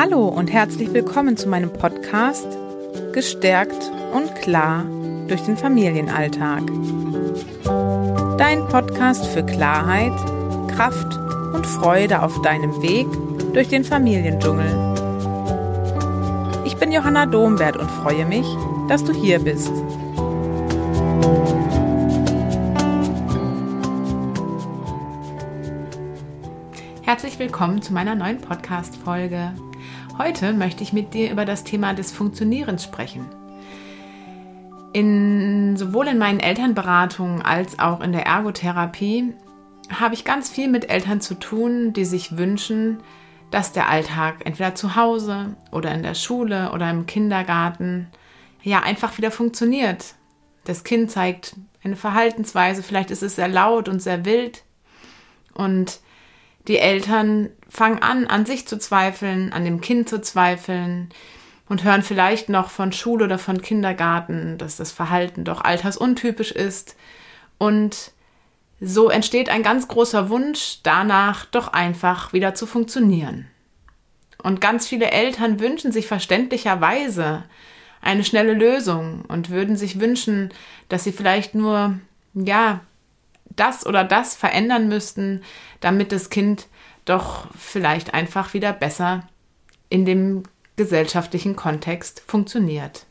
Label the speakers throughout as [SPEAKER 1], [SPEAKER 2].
[SPEAKER 1] Hallo und herzlich willkommen zu meinem Podcast Gestärkt und klar durch den Familienalltag. Dein Podcast für Klarheit, Kraft und Freude auf deinem Weg durch den Familiendschungel. Ich bin Johanna Dombert und freue mich, dass du hier bist. Herzlich willkommen zu meiner neuen Podcast-Folge. Heute möchte ich mit dir über das Thema des Funktionierens sprechen. In, sowohl in meinen Elternberatungen als auch in der Ergotherapie habe ich ganz viel mit Eltern zu tun, die sich wünschen, dass der Alltag entweder zu Hause oder in der Schule oder im Kindergarten ja einfach wieder funktioniert. Das Kind zeigt eine Verhaltensweise, vielleicht ist es sehr laut und sehr wild und die Eltern fangen an, an sich zu zweifeln, an dem Kind zu zweifeln und hören vielleicht noch von Schule oder von Kindergarten, dass das Verhalten doch altersuntypisch ist. Und so entsteht ein ganz großer Wunsch danach, doch einfach wieder zu funktionieren. Und ganz viele Eltern wünschen sich verständlicherweise eine schnelle Lösung und würden sich wünschen, dass sie vielleicht nur, ja, das oder das verändern müssten, damit das Kind doch vielleicht einfach wieder besser in dem gesellschaftlichen Kontext funktioniert.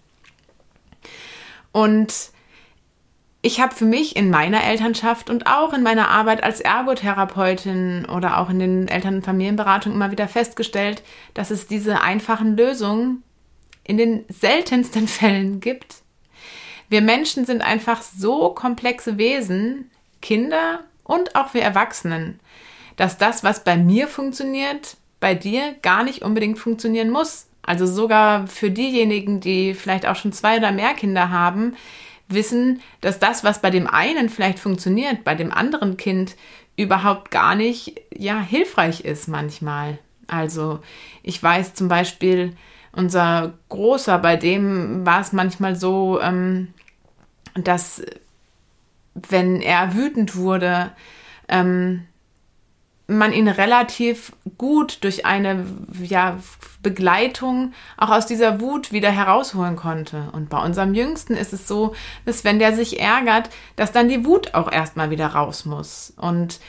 [SPEAKER 1] Und ich habe für mich in meiner Elternschaft und auch in meiner Arbeit als Ergotherapeutin oder auch in den Eltern- und Familienberatungen immer wieder festgestellt, dass es diese einfachen Lösungen in den seltensten Fällen gibt. Wir Menschen sind einfach so komplexe Wesen, Kinder und auch wir Erwachsenen, dass das, was bei mir funktioniert, bei dir gar nicht unbedingt funktionieren muss. Also sogar für diejenigen, die vielleicht auch schon zwei oder mehr Kinder haben, wissen, dass das, was bei dem einen vielleicht funktioniert, bei dem anderen Kind überhaupt gar nicht, ja, hilfreich ist manchmal. Also ich weiß zum Beispiel, unser Großer, bei dem war es manchmal so, ähm, dass wenn er wütend wurde, ähm, man ihn relativ gut durch eine ja, Begleitung auch aus dieser Wut wieder herausholen konnte. Und bei unserem Jüngsten ist es so, dass wenn der sich ärgert, dass dann die Wut auch erstmal wieder raus muss. Und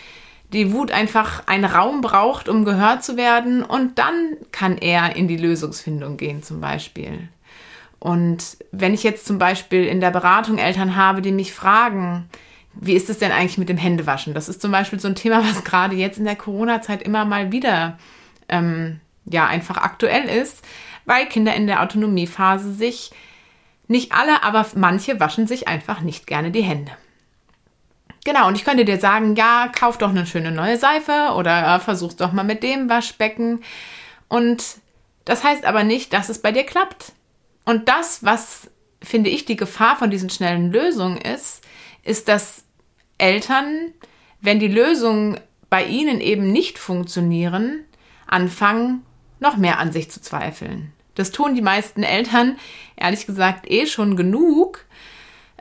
[SPEAKER 1] die Wut einfach einen Raum braucht, um gehört zu werden. Und dann kann er in die Lösungsfindung gehen zum Beispiel. Und wenn ich jetzt zum Beispiel in der Beratung Eltern habe, die mich fragen, wie ist es denn eigentlich mit dem Händewaschen? Das ist zum Beispiel so ein Thema, was gerade jetzt in der Corona-Zeit immer mal wieder ähm, ja einfach aktuell ist, weil Kinder in der Autonomiephase sich nicht alle, aber manche waschen sich einfach nicht gerne die Hände. Genau, und ich könnte dir sagen, ja, kauf doch eine schöne neue Seife oder äh, versuch's doch mal mit dem Waschbecken. Und das heißt aber nicht, dass es bei dir klappt. Und das, was finde ich die Gefahr von diesen schnellen Lösungen ist, ist, dass Eltern, wenn die Lösungen bei ihnen eben nicht funktionieren, anfangen, noch mehr an sich zu zweifeln. Das tun die meisten Eltern, ehrlich gesagt, eh schon genug.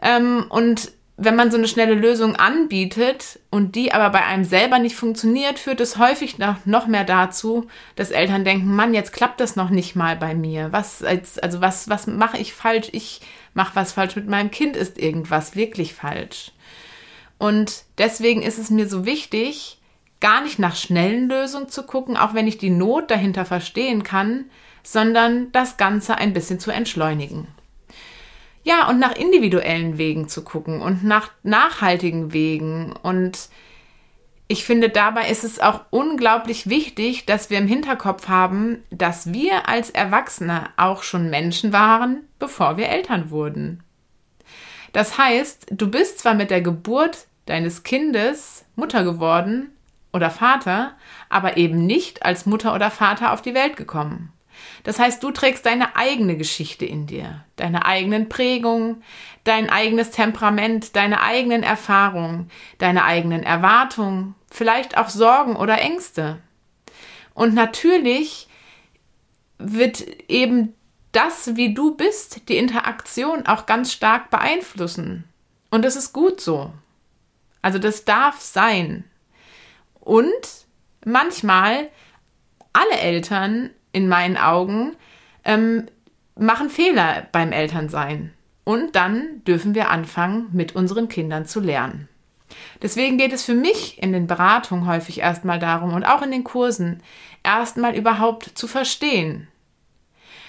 [SPEAKER 1] Ähm, und wenn man so eine schnelle Lösung anbietet und die aber bei einem selber nicht funktioniert, führt es häufig noch, noch mehr dazu, dass Eltern denken, Mann, jetzt klappt das noch nicht mal bei mir. Was als, also was, was mache ich falsch? Ich mache was falsch mit meinem Kind, ist irgendwas wirklich falsch. Und deswegen ist es mir so wichtig, gar nicht nach schnellen Lösungen zu gucken, auch wenn ich die Not dahinter verstehen kann, sondern das Ganze ein bisschen zu entschleunigen. Ja, und nach individuellen Wegen zu gucken und nach nachhaltigen Wegen. Und ich finde, dabei ist es auch unglaublich wichtig, dass wir im Hinterkopf haben, dass wir als Erwachsene auch schon Menschen waren, bevor wir Eltern wurden. Das heißt, du bist zwar mit der Geburt deines Kindes Mutter geworden oder Vater, aber eben nicht als Mutter oder Vater auf die Welt gekommen. Das heißt, du trägst deine eigene Geschichte in dir, deine eigenen Prägungen, dein eigenes Temperament, deine eigenen Erfahrungen, deine eigenen Erwartungen, vielleicht auch Sorgen oder Ängste. Und natürlich wird eben das, wie du bist, die Interaktion auch ganz stark beeinflussen. Und das ist gut so. Also das darf sein. Und manchmal alle Eltern in meinen Augen, ähm, machen Fehler beim Elternsein. Und dann dürfen wir anfangen, mit unseren Kindern zu lernen. Deswegen geht es für mich in den Beratungen häufig erstmal darum und auch in den Kursen, erstmal überhaupt zu verstehen.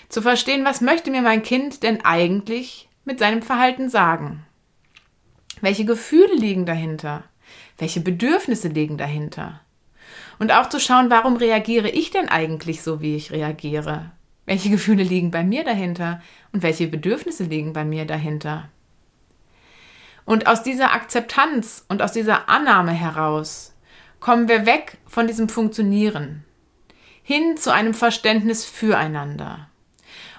[SPEAKER 1] Zu verstehen, was möchte mir mein Kind denn eigentlich mit seinem Verhalten sagen? Welche Gefühle liegen dahinter? Welche Bedürfnisse liegen dahinter? Und auch zu schauen, warum reagiere ich denn eigentlich so, wie ich reagiere? Welche Gefühle liegen bei mir dahinter und welche Bedürfnisse liegen bei mir dahinter? Und aus dieser Akzeptanz und aus dieser Annahme heraus kommen wir weg von diesem Funktionieren hin zu einem Verständnis füreinander.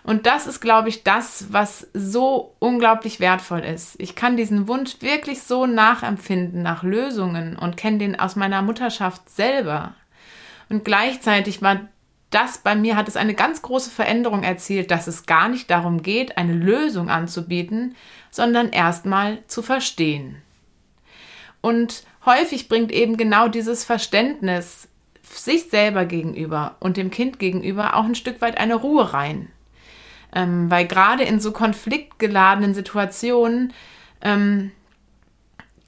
[SPEAKER 1] Und das ist, glaube ich, das, was so unglaublich wertvoll ist. Ich kann diesen Wunsch wirklich so nachempfinden nach Lösungen und kenne den aus meiner Mutterschaft selber. Und gleichzeitig war das bei mir, hat es eine ganz große Veränderung erzielt, dass es gar nicht darum geht, eine Lösung anzubieten, sondern erstmal zu verstehen. Und häufig bringt eben genau dieses Verständnis sich selber gegenüber und dem Kind gegenüber auch ein Stück weit eine Ruhe rein. Ähm, weil gerade in so konfliktgeladenen Situationen ähm,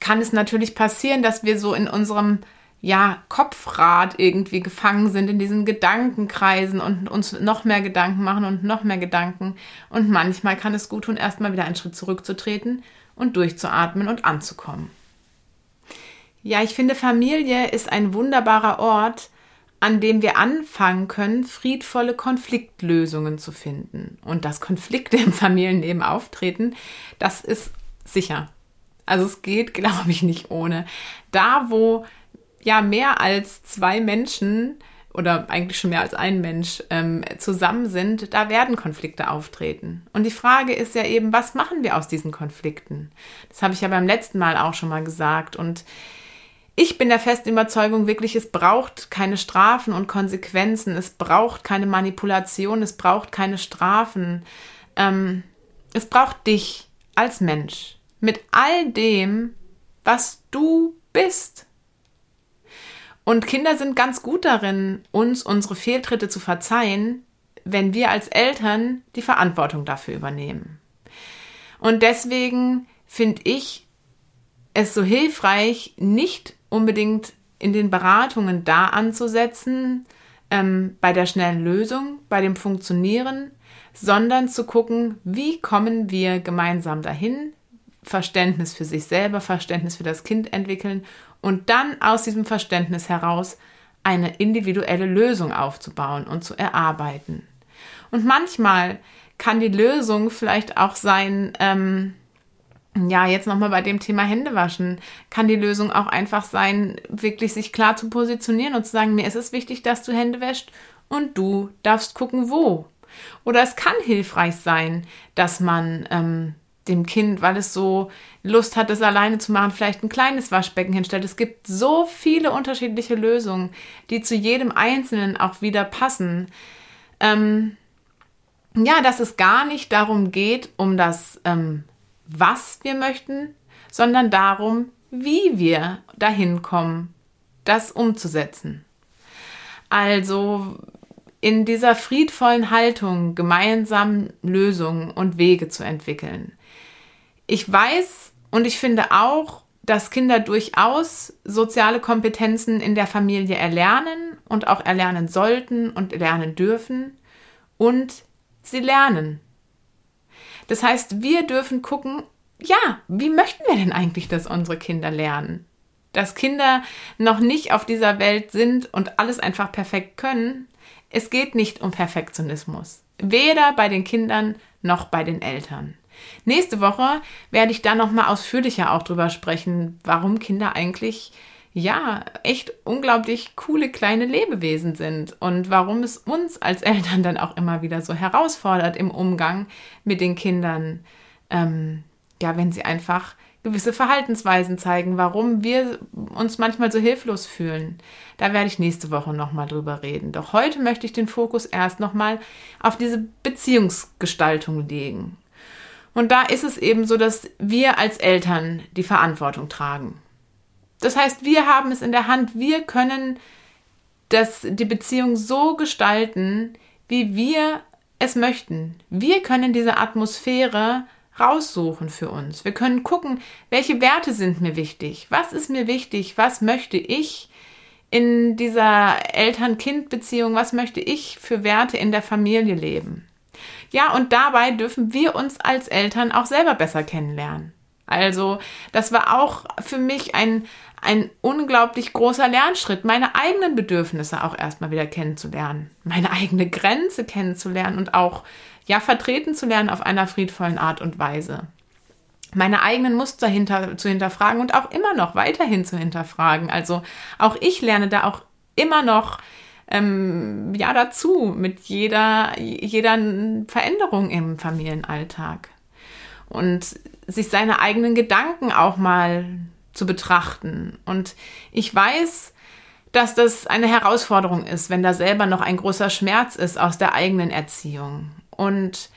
[SPEAKER 1] kann es natürlich passieren, dass wir so in unserem ja, Kopfrad irgendwie gefangen sind in diesen Gedankenkreisen und uns noch mehr Gedanken machen und noch mehr Gedanken. Und manchmal kann es gut tun, erstmal wieder einen Schritt zurückzutreten und durchzuatmen und anzukommen. Ja, ich finde, Familie ist ein wunderbarer Ort, an dem wir anfangen können, friedvolle Konfliktlösungen zu finden. Und dass Konflikte im Familienleben auftreten, das ist sicher. Also es geht, glaube ich, nicht ohne. Da, wo ja mehr als zwei Menschen oder eigentlich schon mehr als ein Mensch ähm, zusammen sind, da werden Konflikte auftreten. Und die Frage ist ja eben, was machen wir aus diesen Konflikten? Das habe ich ja beim letzten Mal auch schon mal gesagt. Und ich bin der festen Überzeugung wirklich, es braucht keine Strafen und Konsequenzen, es braucht keine Manipulation, es braucht keine Strafen. Ähm, es braucht dich als Mensch mit all dem, was du bist. Und Kinder sind ganz gut darin, uns unsere Fehltritte zu verzeihen, wenn wir als Eltern die Verantwortung dafür übernehmen. Und deswegen finde ich es so hilfreich, nicht unbedingt in den Beratungen da anzusetzen, ähm, bei der schnellen Lösung, bei dem Funktionieren, sondern zu gucken, wie kommen wir gemeinsam dahin, Verständnis für sich selber, Verständnis für das Kind entwickeln und dann aus diesem Verständnis heraus eine individuelle Lösung aufzubauen und zu erarbeiten. Und manchmal kann die Lösung vielleicht auch sein, ähm, ja, jetzt nochmal bei dem Thema Händewaschen, kann die Lösung auch einfach sein, wirklich sich klar zu positionieren und zu sagen, mir ist es wichtig, dass du Hände wäscht und du darfst gucken, wo. Oder es kann hilfreich sein, dass man ähm, dem Kind, weil es so Lust hat, es alleine zu machen, vielleicht ein kleines Waschbecken hinstellt. Es gibt so viele unterschiedliche Lösungen, die zu jedem Einzelnen auch wieder passen. Ähm, ja, dass es gar nicht darum geht, um das ähm, was wir möchten, sondern darum, wie wir dahin kommen, das umzusetzen. Also in dieser friedvollen Haltung gemeinsam Lösungen und Wege zu entwickeln. Ich weiß und ich finde auch, dass Kinder durchaus soziale Kompetenzen in der Familie erlernen und auch erlernen sollten und lernen dürfen und sie lernen. Das heißt, wir dürfen gucken, ja, wie möchten wir denn eigentlich, dass unsere Kinder lernen? Dass Kinder noch nicht auf dieser Welt sind und alles einfach perfekt können. Es geht nicht um Perfektionismus. Weder bei den Kindern noch bei den Eltern. Nächste Woche werde ich da nochmal ausführlicher auch drüber sprechen, warum Kinder eigentlich ja, echt unglaublich coole kleine Lebewesen sind und warum es uns als Eltern dann auch immer wieder so herausfordert im Umgang mit den Kindern, ähm, ja, wenn sie einfach gewisse Verhaltensweisen zeigen, warum wir uns manchmal so hilflos fühlen. Da werde ich nächste Woche nochmal drüber reden. Doch heute möchte ich den Fokus erst nochmal auf diese Beziehungsgestaltung legen. Und da ist es eben so, dass wir als Eltern die Verantwortung tragen. Das heißt, wir haben es in der Hand, wir können das, die Beziehung so gestalten, wie wir es möchten. Wir können diese Atmosphäre raussuchen für uns. Wir können gucken, welche Werte sind mir wichtig, was ist mir wichtig, was möchte ich in dieser Eltern-Kind-Beziehung, was möchte ich für Werte in der Familie leben. Ja, und dabei dürfen wir uns als Eltern auch selber besser kennenlernen. Also, das war auch für mich ein, ein unglaublich großer Lernschritt, meine eigenen Bedürfnisse auch erstmal wieder kennenzulernen, meine eigene Grenze kennenzulernen und auch ja vertreten zu lernen auf einer friedvollen Art und Weise. Meine eigenen Muster hinter, zu hinterfragen und auch immer noch weiterhin zu hinterfragen. Also auch ich lerne da auch immer noch ähm, ja dazu mit jeder, jeder Veränderung im Familienalltag. Und sich seine eigenen Gedanken auch mal zu betrachten. Und ich weiß, dass das eine Herausforderung ist, wenn da selber noch ein großer Schmerz ist aus der eigenen Erziehung. Und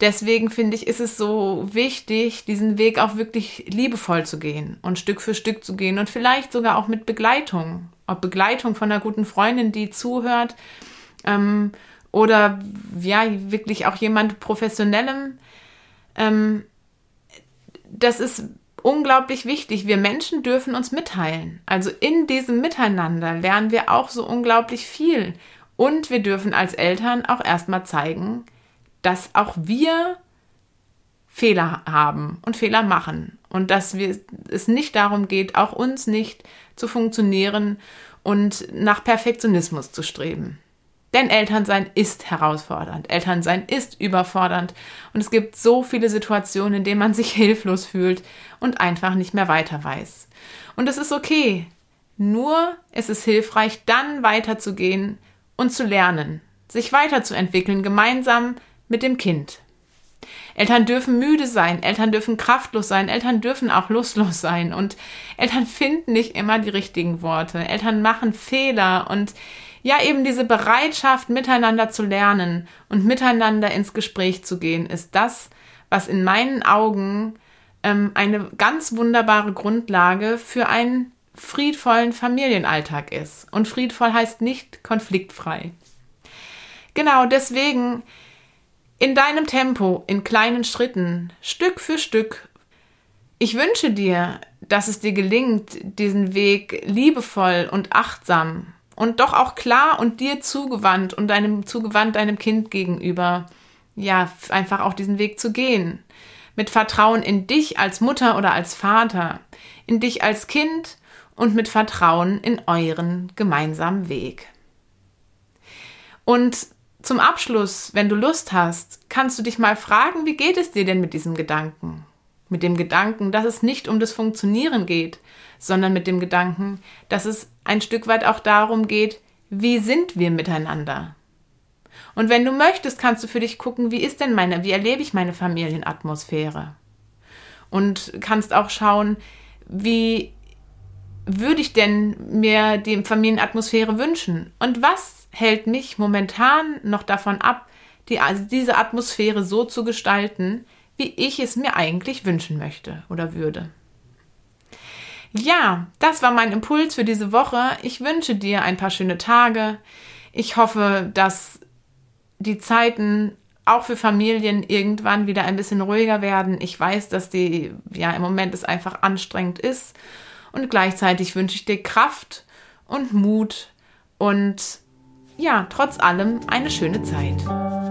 [SPEAKER 1] deswegen finde ich, ist es so wichtig, diesen Weg auch wirklich liebevoll zu gehen und Stück für Stück zu gehen und vielleicht sogar auch mit Begleitung. Ob Begleitung von einer guten Freundin, die zuhört, ähm, oder ja, wirklich auch jemand Professionellem. Ähm, das ist unglaublich wichtig. Wir Menschen dürfen uns mitteilen. Also in diesem Miteinander lernen wir auch so unglaublich viel. Und wir dürfen als Eltern auch erstmal zeigen, dass auch wir Fehler haben und Fehler machen und dass wir, es nicht darum geht, auch uns nicht zu funktionieren und nach Perfektionismus zu streben. Denn Elternsein ist herausfordernd, Elternsein ist überfordernd. Und es gibt so viele Situationen, in denen man sich hilflos fühlt und einfach nicht mehr weiter weiß. Und es ist okay, nur es ist hilfreich, dann weiterzugehen und zu lernen, sich weiterzuentwickeln, gemeinsam mit dem Kind. Eltern dürfen müde sein, Eltern dürfen kraftlos sein, Eltern dürfen auch lustlos sein. Und Eltern finden nicht immer die richtigen Worte. Eltern machen Fehler. Und ja, eben diese Bereitschaft, miteinander zu lernen und miteinander ins Gespräch zu gehen, ist das, was in meinen Augen ähm, eine ganz wunderbare Grundlage für einen friedvollen Familienalltag ist. Und friedvoll heißt nicht konfliktfrei. Genau deswegen in deinem Tempo, in kleinen Schritten, Stück für Stück. Ich wünsche dir, dass es dir gelingt, diesen Weg liebevoll und achtsam und doch auch klar und dir zugewandt und deinem zugewandt deinem Kind gegenüber, ja, einfach auch diesen Weg zu gehen. Mit Vertrauen in dich als Mutter oder als Vater, in dich als Kind und mit Vertrauen in euren gemeinsamen Weg. Und zum Abschluss, wenn du Lust hast, kannst du dich mal fragen, wie geht es dir denn mit diesem Gedanken? Mit dem Gedanken, dass es nicht um das Funktionieren geht, sondern mit dem Gedanken, dass es ein Stück weit auch darum geht, wie sind wir miteinander? Und wenn du möchtest, kannst du für dich gucken, wie ist denn meine, wie erlebe ich meine Familienatmosphäre? Und kannst auch schauen, wie würde ich denn mir die Familienatmosphäre wünschen? Und was hält mich momentan noch davon ab, die, also diese Atmosphäre so zu gestalten, wie ich es mir eigentlich wünschen möchte oder würde. Ja, das war mein Impuls für diese Woche. Ich wünsche dir ein paar schöne Tage. Ich hoffe, dass die Zeiten auch für Familien irgendwann wieder ein bisschen ruhiger werden. Ich weiß, dass die, ja, im Moment es einfach anstrengend ist. Und gleichzeitig wünsche ich dir Kraft und Mut und ja, trotz allem eine schöne Zeit.